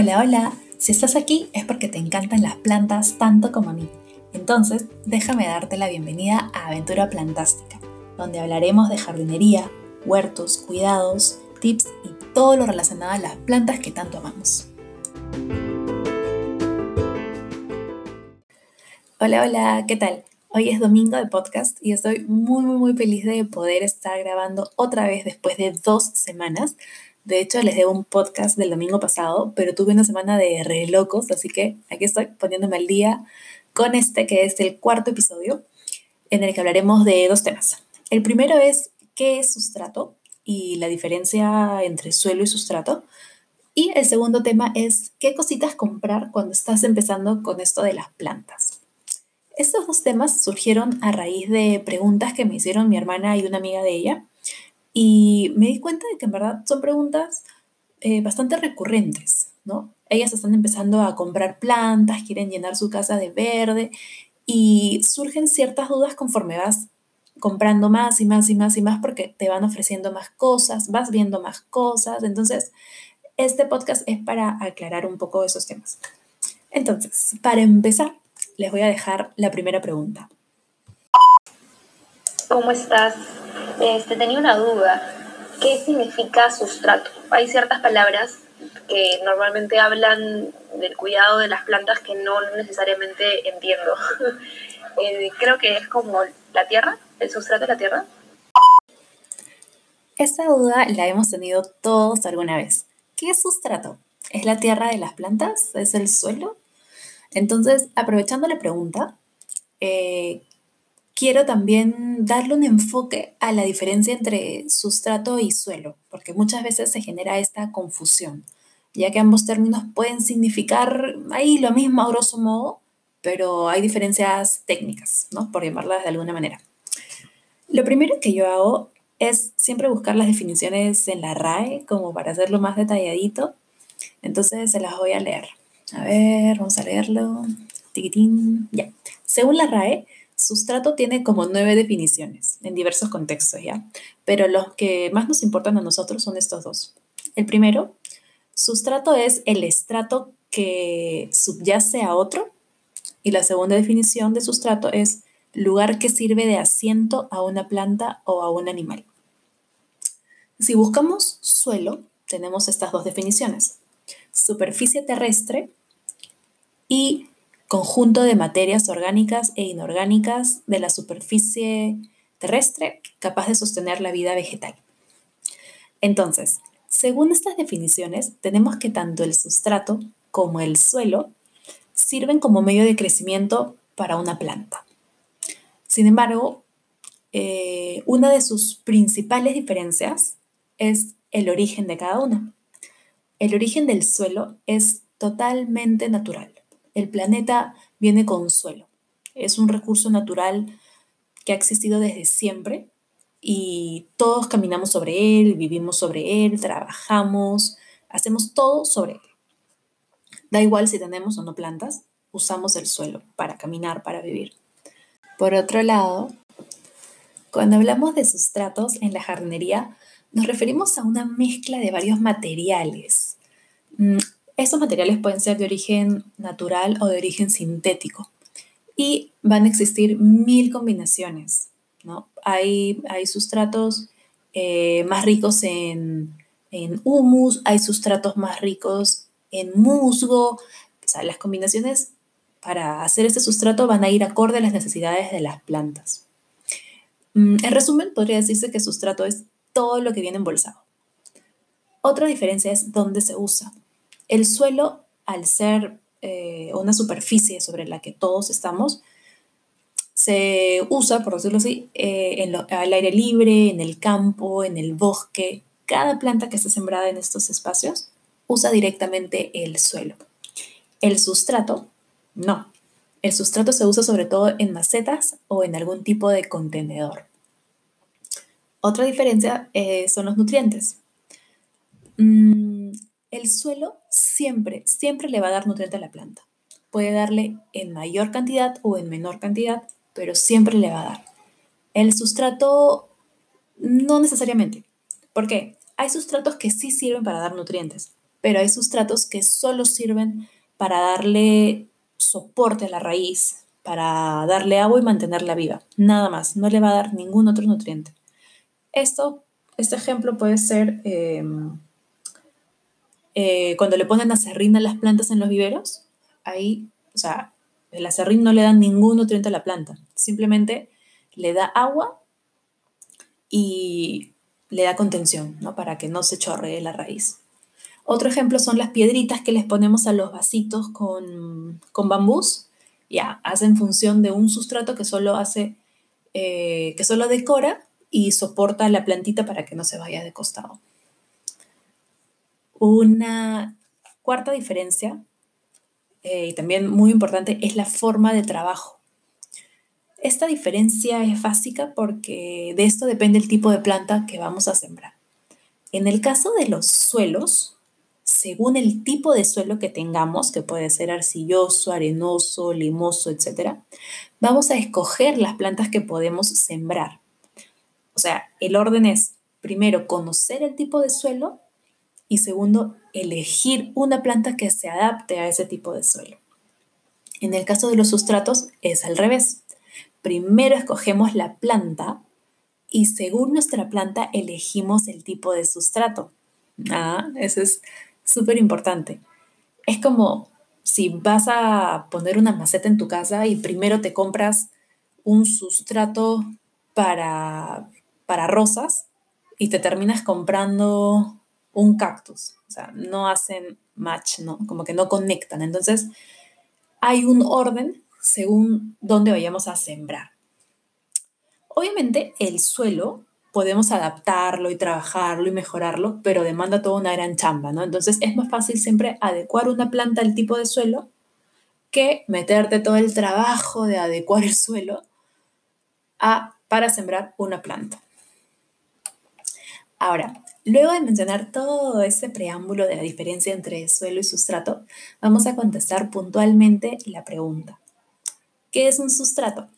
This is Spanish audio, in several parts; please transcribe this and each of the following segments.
Hola, hola. Si estás aquí es porque te encantan las plantas tanto como a mí. Entonces, déjame darte la bienvenida a Aventura Plantástica, donde hablaremos de jardinería, huertos, cuidados, tips y todo lo relacionado a las plantas que tanto amamos. Hola, hola, ¿qué tal? Hoy es domingo de podcast y estoy muy, muy, muy feliz de poder estar grabando otra vez después de dos semanas. De hecho, les debo un podcast del domingo pasado, pero tuve una semana de re locos, así que aquí estoy poniéndome al día con este que es el cuarto episodio en el que hablaremos de dos temas. El primero es qué es sustrato y la diferencia entre suelo y sustrato. Y el segundo tema es qué cositas comprar cuando estás empezando con esto de las plantas. Estos dos temas surgieron a raíz de preguntas que me hicieron mi hermana y una amiga de ella. Y me di cuenta de que en verdad son preguntas eh, bastante recurrentes, ¿no? Ellas están empezando a comprar plantas, quieren llenar su casa de verde y surgen ciertas dudas conforme vas comprando más y más y más y más porque te van ofreciendo más cosas, vas viendo más cosas. Entonces, este podcast es para aclarar un poco esos temas. Entonces, para empezar, les voy a dejar la primera pregunta. ¿Cómo estás? Este, tenía una duda. ¿Qué significa sustrato? Hay ciertas palabras que normalmente hablan del cuidado de las plantas que no necesariamente entiendo. Eh, creo que es como la tierra, el sustrato de la tierra. Esa duda la hemos tenido todos alguna vez. ¿Qué es sustrato? ¿Es la tierra de las plantas? ¿Es el suelo? Entonces, aprovechando la pregunta, eh, quiero también darle un enfoque a la diferencia entre sustrato y suelo, porque muchas veces se genera esta confusión, ya que ambos términos pueden significar ahí lo mismo a grosso modo, pero hay diferencias técnicas, ¿no? Por llamarlas de alguna manera. Lo primero que yo hago es siempre buscar las definiciones en la RAE, como para hacerlo más detalladito. Entonces se las voy a leer. A ver, vamos a leerlo. Tiquitín. Ya. Según la RAE, sustrato tiene como nueve definiciones en diversos contextos, ¿ya? Pero los que más nos importan a nosotros son estos dos. El primero, sustrato es el estrato que subyace a otro. Y la segunda definición de sustrato es lugar que sirve de asiento a una planta o a un animal. Si buscamos suelo, tenemos estas dos definiciones. Superficie terrestre y conjunto de materias orgánicas e inorgánicas de la superficie terrestre capaz de sostener la vida vegetal. Entonces, según estas definiciones, tenemos que tanto el sustrato como el suelo sirven como medio de crecimiento para una planta. Sin embargo, eh, una de sus principales diferencias es el origen de cada una. El origen del suelo es totalmente natural el planeta viene con suelo. Es un recurso natural que ha existido desde siempre y todos caminamos sobre él, vivimos sobre él, trabajamos, hacemos todo sobre él. Da igual si tenemos o no plantas, usamos el suelo para caminar, para vivir. Por otro lado, cuando hablamos de sustratos en la jardinería, nos referimos a una mezcla de varios materiales. Estos materiales pueden ser de origen natural o de origen sintético y van a existir mil combinaciones. ¿no? Hay, sustratos eh, más ricos en, humus, hay sustratos más ricos en musgo. Las combinaciones para hacer este sustrato van a ir acorde a las necesidades de las plantas. Mm, en resumen, podría decirse que sustrato es todo lo que viene embolsado. Otra diferencia es dónde se usa. El suelo, al ser eh, una superficie sobre la que todos estamos, se usa, por decirlo así, eh, al aire libre, en el campo, en el bosque. Cada planta que está sembrada en estos espacios usa directamente el suelo. El sustrato, no. El sustrato se usa sobre todo en macetas o en algún tipo de contenedor. Otra diferencia eh, son los nutrientes. Mm, el suelo siempre, siempre le va a dar nutriente a la planta. Puede darle en mayor cantidad o en menor cantidad, pero siempre le va a dar. El sustrato no necesariamente. ¿Por qué? Hay sustratos que sí sirven para dar nutrientes, pero hay sustratos que solo sirven para darle soporte a la raíz, para darle agua y mantenerla viva. Nada más, no le va a dar ningún otro nutriente. Esto, este ejemplo puede ser em, eh, cuando le ponen acerrín a las plantas en los viveros. Ahí, o sea, el acerrín no le da ningún nutriente a la planta, simplemente le da agua y le da contención, ¿no? Para que no se chorree la raíz. Otro ejemplo son las piedritas que les ponemos a los vasitos con, con bambús. Ya, hacen función de un sustrato que solo hace, eh, que solo decora y soporta la plantita para que no se vaya de costado. Una cuarta diferencia, eh, y también muy importante, es la forma de trabajo. Esta diferencia es básica porque de esto depende el tipo de planta que vamos a sembrar. En el caso de los suelos, según el tipo de suelo que tengamos, que puede ser arcilloso, arenoso, limoso, etc., vamos a escoger las plantas que podemos sembrar. O sea, el orden es, primero, conocer el tipo de suelo y segundo, elegir una planta que se adapte a ese tipo de suelo. En el caso de los sustratos es al revés. Primero escogemos la planta y según nuestra planta elegimos el tipo de sustrato. Ah, eso es súper importante. Es como si vas a poner una maceta en tu casa y primero te compras un sustrato para, para rosas y te terminas comprando un cactus. O sea, no hacen match, ¿no? Como que no conectan. Entonces, hay un orden según dónde vayamos a sembrar. Obviamente, el suelo podemos adaptarlo y trabajarlo y mejorarlo, pero demanda toda una gran chamba, ¿no? Entonces es más fácil siempre adecuar una planta al tipo de suelo que meterte todo el trabajo de adecuar el suelo a, para sembrar una planta. Ahora, luego de mencionar todo ese preámbulo de la diferencia entre suelo y sustrato, vamos a contestar puntualmente la pregunta. ¿Qué es un sustrato?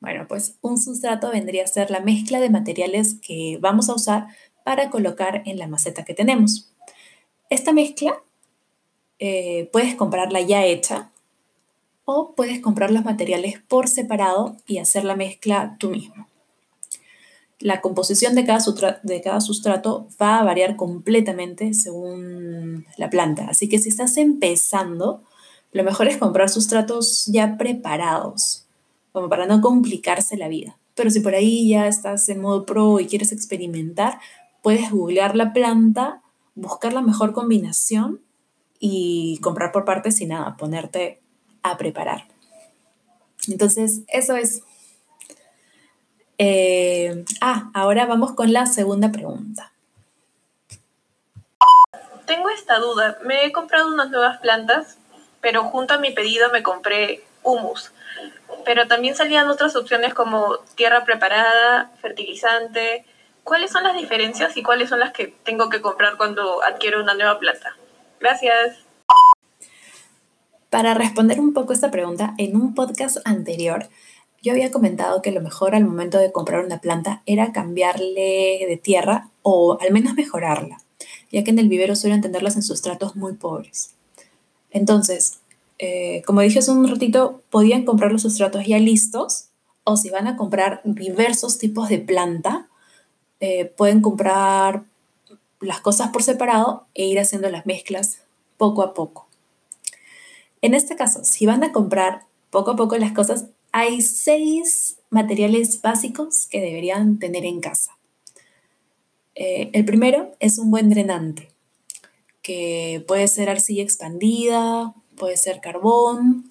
Bueno, pues un sustrato vendría a ser la mezcla de materiales que vamos a usar para colocar en la maceta que tenemos. Esta mezcla eh, puedes comprarla ya hecha o puedes comprar los materiales por separado y hacer la mezcla tú mismo. La composición de cada, de cada sustrato va a variar completamente según la planta, así que si estás empezando, lo mejor es comprar sustratos ya preparados como para no complicarse la vida. Pero si por ahí ya estás en modo pro y quieres experimentar, puedes googlear la planta, buscar la mejor combinación y comprar por partes y nada, ponerte a preparar. Entonces, eso es. Eh, ah, ahora vamos con la segunda pregunta. Tengo esta duda. Me he comprado unas nuevas plantas, pero junto a mi pedido me compré humus pero también salían otras opciones como tierra preparada, fertilizante. ¿Cuáles son las diferencias y cuáles son las que tengo que comprar cuando adquiero una nueva planta? Gracias. Para responder un poco esta pregunta, en un podcast anterior yo había comentado que lo mejor al momento de comprar una planta era cambiarle de tierra o al menos mejorarla, ya que en el vivero suelen tenerlas en sustratos muy pobres. Entonces, eh, como dije hace un ratito, podían comprar los sustratos ya listos o si van a comprar diversos tipos de planta, eh, pueden comprar las cosas por separado e ir haciendo las mezclas poco a poco. En este caso, si van a comprar poco a poco las cosas, hay seis materiales básicos que deberían tener en casa. Eh, el primero es un buen drenante, que puede ser arcilla expandida, puede ser carbón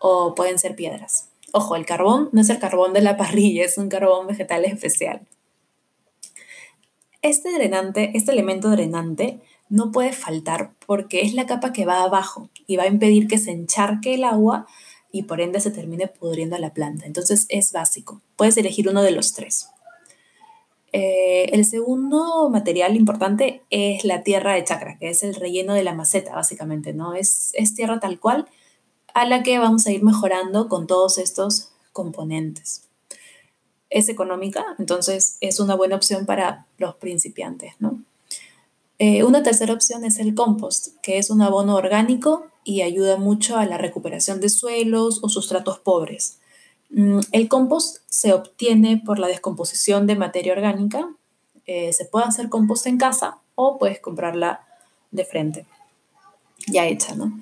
o pueden ser piedras. Ojo, el carbón no es el carbón de la parrilla, es un carbón vegetal especial. Este drenante, este elemento drenante, no puede faltar porque es la capa que va abajo y va a impedir que se encharque el agua y por ende se termine pudriendo la planta. Entonces es básico. Puedes elegir uno de los tres. Eh, el segundo material importante es la tierra de chacra, que es el relleno de la maceta, básicamente, ¿no? Es, es tierra tal cual a la que vamos a ir mejorando con todos estos componentes. Es económica, entonces es una buena opción para los principiantes, ¿no? Eh, una tercera opción es el compost, que es un abono orgánico y ayuda mucho a la recuperación de suelos o sustratos pobres. Mm, el compost se obtiene por la descomposición de materia orgánica. Eh, se puede hacer compost en casa o puedes comprarla de frente, ya hecha, ¿no?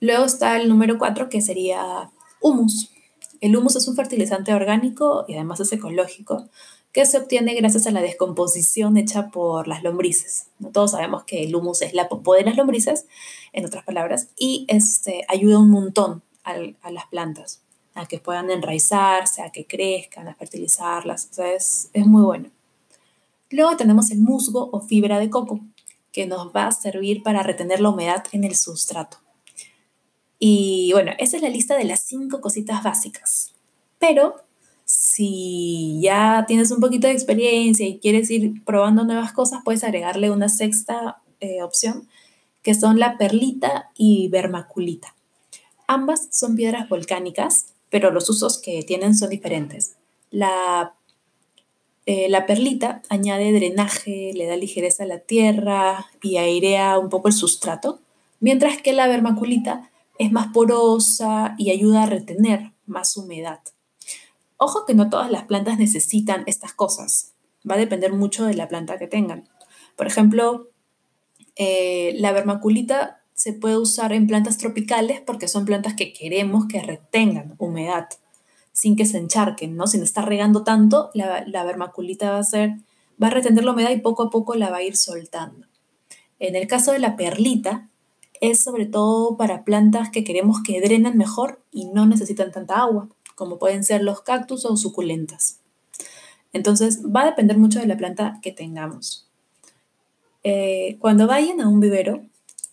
Luego está el número cuatro, que sería humus. El humus es un fertilizante orgánico y además es ecológico que se obtiene gracias a la descomposición hecha por las lombrices. Todos sabemos que el humus es la popó de las lombrices, en otras palabras, y este, ayuda un montón a las plantas, a que puedan enraizarse, a que crezcan, a fertilizarlas. O sea, es, es muy bueno. Luego tenemos el musgo o fibra de coco, que nos va a servir para retener la humedad en el sustrato. Y bueno, esa es la lista de las cinco cositas básicas. Pero si ya tienes un poquito de experiencia y quieres ir probando nuevas cosas, puedes agregarle una sexta eh, opción, que son la perlita y vermaculita. Ambas son piedras volcánicas, pero los usos que tienen son diferentes. La, eh, la perlita añade drenaje, le da ligereza a la tierra y airea un poco el sustrato, mientras que la vermaculita es más porosa y ayuda a retener más humedad. Ojo que no todas las plantas necesitan estas cosas. Va a depender mucho de la planta que tengan. Por ejemplo, eh, la vermaculita se puede usar en plantas tropicales porque son plantas que queremos que retengan humedad sin que se encharquen, ¿no? Sin estar regando tanto, la, la vermaculita va a ser, va a retener la humedad y poco a poco la va a ir soltando. En el caso de la perlita, es sobre todo para plantas que queremos que drenan mejor y no necesitan tanta agua como pueden ser los cactus o suculentas. Entonces, va a depender mucho de la planta que tengamos. Eh, cuando vayan a un vivero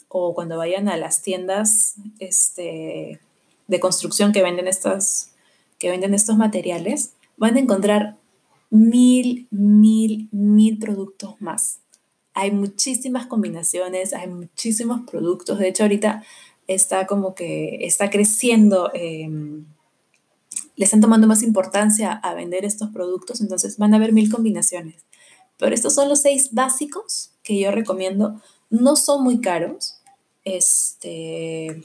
o cuando vayan a las tiendas este, de construcción que venden, que venden estos materiales, van a encontrar mil, mil, mil productos más. Hay muchísimas combinaciones, hay muchísimos productos. De hecho, ahorita está como que está creciendo em, le están tomando más importancia a vender estos productos, entonces van a haber mil combinaciones. Pero estos son los seis básicos que yo recomiendo. No son muy caros. Este,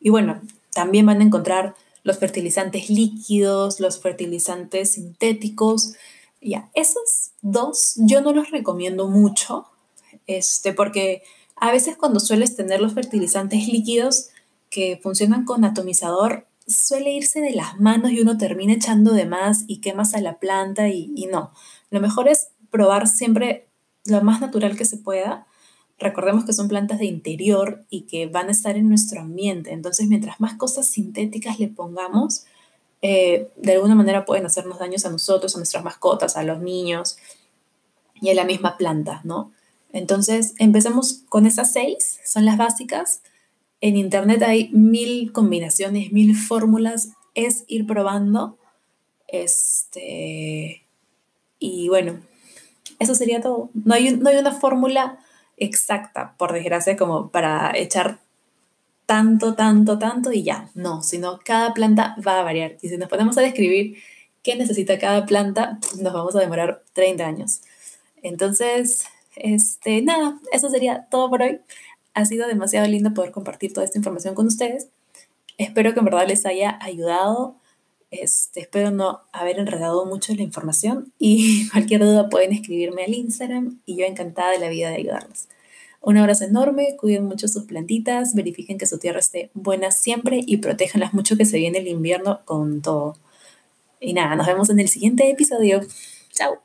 y bueno, también van a encontrar los fertilizantes líquidos, los fertilizantes sintéticos. Ya, esos dos yo no los recomiendo mucho, este, porque a veces cuando sueles tener los fertilizantes líquidos que funcionan con atomizador, suele irse de las manos y uno termina echando de más y quemas a la planta y, no. Lo mejor es probar siempre lo más natural que se pueda. Recordemos que son plantas de interior y que van a estar en nuestro ambiente. Entonces, mientras más cosas sintéticas le pongamos, eh, de alguna manera pueden hacernos daños a nosotros, a nuestras mascotas, a los niños y a la misma planta, ¿no? Entonces, empecemos con esas seis, son las básicas. En internet hay mil combinaciones, mil fórmulas, es ir probando. Este, y bueno, eso sería todo. No hay, no hay una fórmula exacta, por desgracia, como para echar tanto, tanto, tanto y ya. No, sino cada planta va a variar. Y si nos ponemos a describir qué necesita cada planta, nos vamos a demorar 30 años. Entonces, este, nada, eso sería todo por hoy. Ha sido demasiado lindo poder compartir toda esta información con ustedes. Espero que en verdad les haya ayudado. Este, espero no haber enredado mucho la información y cualquier duda pueden escribirme al Instagram y yo encantada de la vida de ayudarles. Un abrazo enorme, cuiden mucho sus plantitas, verifiquen que su tierra esté buena siempre y protéjanlas mucho que se viene el invierno con todo. Y nada, nos vemos en el siguiente episodio. Chao.